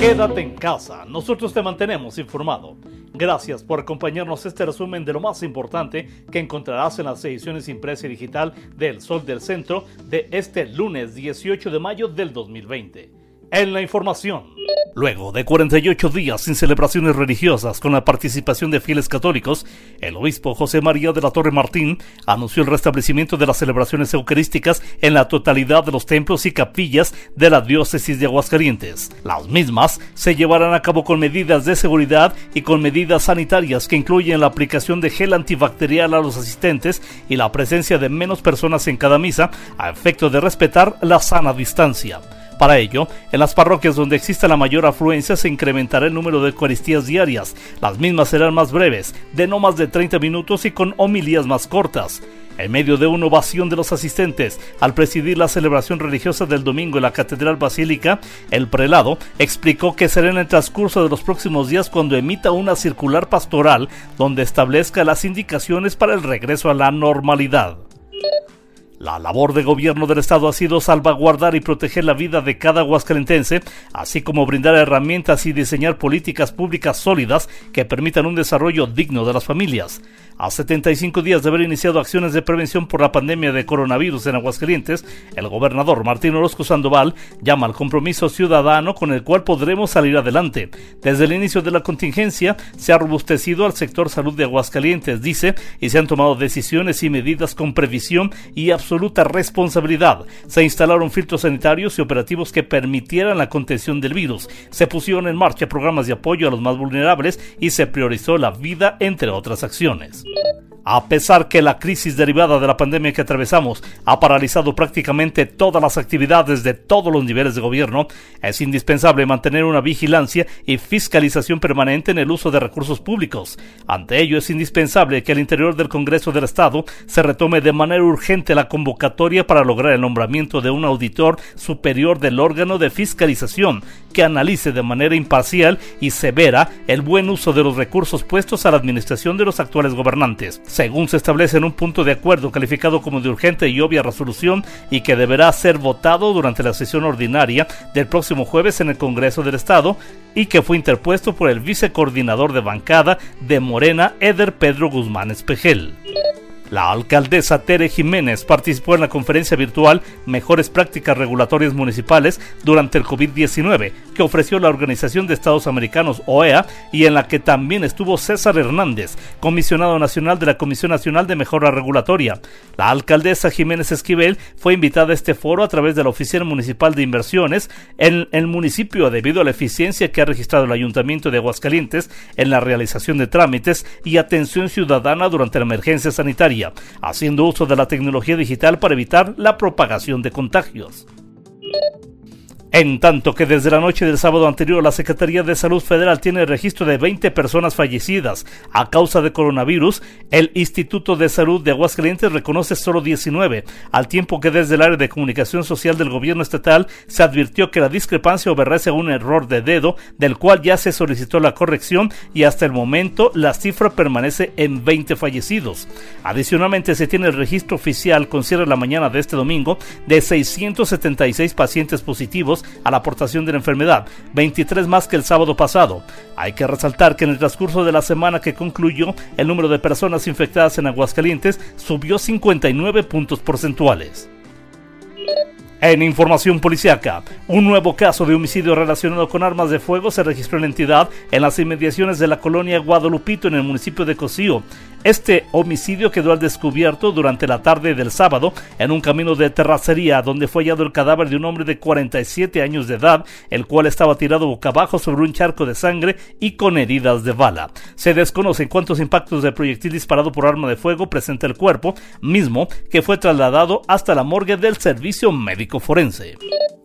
Quédate en casa, nosotros te mantenemos informado. Gracias por acompañarnos este resumen de lo más importante que encontrarás en las ediciones impresa y digital del Sol del Centro de este lunes 18 de mayo del 2020 en la información. Luego de 48 días sin celebraciones religiosas con la participación de fieles católicos, el obispo José María de la Torre Martín anunció el restablecimiento de las celebraciones eucarísticas en la totalidad de los templos y capillas de la diócesis de Aguascalientes. Las mismas se llevarán a cabo con medidas de seguridad y con medidas sanitarias que incluyen la aplicación de gel antibacterial a los asistentes y la presencia de menos personas en cada misa a efecto de respetar la sana distancia. Para ello, en las parroquias donde exista la mayor afluencia se incrementará el número de Eucaristías diarias. Las mismas serán más breves, de no más de 30 minutos y con homilías más cortas. En medio de una ovación de los asistentes, al presidir la celebración religiosa del domingo en la Catedral Basílica, el prelado explicó que será en el transcurso de los próximos días cuando emita una circular pastoral donde establezca las indicaciones para el regreso a la normalidad. La labor de gobierno del Estado ha sido salvaguardar y proteger la vida de cada huascalentense, así como brindar herramientas y diseñar políticas públicas sólidas que permitan un desarrollo digno de las familias. A 75 días de haber iniciado acciones de prevención por la pandemia de coronavirus en Aguascalientes, el gobernador Martín Orozco Sandoval llama al compromiso ciudadano con el cual podremos salir adelante. Desde el inicio de la contingencia se ha robustecido al sector salud de Aguascalientes, dice, y se han tomado decisiones y medidas con previsión y absoluta responsabilidad. Se instalaron filtros sanitarios y operativos que permitieran la contención del virus. Se pusieron en marcha programas de apoyo a los más vulnerables y se priorizó la vida, entre otras acciones. A pesar que la crisis derivada de la pandemia que atravesamos ha paralizado prácticamente todas las actividades de todos los niveles de gobierno, es indispensable mantener una vigilancia y fiscalización permanente en el uso de recursos públicos. Ante ello es indispensable que al interior del Congreso del Estado se retome de manera urgente la convocatoria para lograr el nombramiento de un auditor superior del órgano de fiscalización que analice de manera imparcial y severa el buen uso de los recursos puestos a la administración de los actuales gobernantes según se establece en un punto de acuerdo calificado como de urgente y obvia resolución y que deberá ser votado durante la sesión ordinaria del próximo jueves en el Congreso del Estado y que fue interpuesto por el vicecoordinador de bancada de Morena, Eder Pedro Guzmán Espejel. La alcaldesa Tere Jiménez participó en la conferencia virtual Mejores Prácticas Regulatorias Municipales durante el COVID-19 que ofreció la Organización de Estados Americanos OEA y en la que también estuvo César Hernández, comisionado nacional de la Comisión Nacional de Mejora Regulatoria. La alcaldesa Jiménez Esquivel fue invitada a este foro a través de la Oficina Municipal de Inversiones en el municipio debido a la eficiencia que ha registrado el Ayuntamiento de Aguascalientes en la realización de trámites y atención ciudadana durante la emergencia sanitaria haciendo uso de la tecnología digital para evitar la propagación de contagios. En tanto que desde la noche del sábado anterior la Secretaría de Salud Federal tiene registro de 20 personas fallecidas a causa de coronavirus, el Instituto de Salud de Aguascalientes reconoce solo 19, al tiempo que desde el área de comunicación social del gobierno estatal se advirtió que la discrepancia obedece a un error de dedo, del cual ya se solicitó la corrección y hasta el momento la cifra permanece en 20 fallecidos. Adicionalmente se tiene el registro oficial con cierre la mañana de este domingo de 676 pacientes positivos a la aportación de la enfermedad, 23 más que el sábado pasado. Hay que resaltar que en el transcurso de la semana que concluyó, el número de personas infectadas en Aguascalientes subió 59 puntos porcentuales. En información policiaca, un nuevo caso de homicidio relacionado con armas de fuego se registró en la entidad en las inmediaciones de la colonia Guadalupito en el municipio de Cocío. Este homicidio quedó al descubierto durante la tarde del sábado en un camino de terracería donde fue hallado el cadáver de un hombre de 47 años de edad, el cual estaba tirado boca abajo sobre un charco de sangre y con heridas de bala. Se desconocen cuántos impactos de proyectil disparado por arma de fuego presenta el cuerpo, mismo que fue trasladado hasta la morgue del servicio médico forense.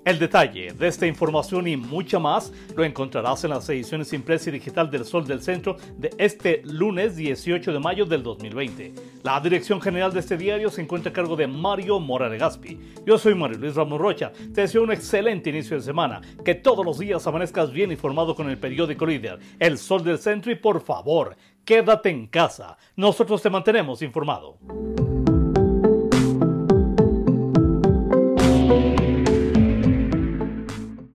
El detalle de esta información y mucha más lo encontrarás en las ediciones impresa y digital del Sol del Centro de este lunes 18 de mayo del 2020. La dirección general de este diario se encuentra a cargo de Mario Mora Gaspi. Yo soy Mario Luis Ramos Rocha. Te deseo un excelente inicio de semana. Que todos los días amanezcas bien informado con el periódico líder, El Sol del Centro y por favor, quédate en casa. Nosotros te mantenemos informado.